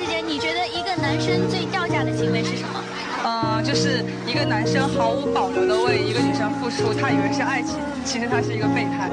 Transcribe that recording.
姐姐你觉得一个男生最掉价的行为是什么？呃就是一个男生毫无保留的为一个女生付出他以为是爱情其实他是一个备胎。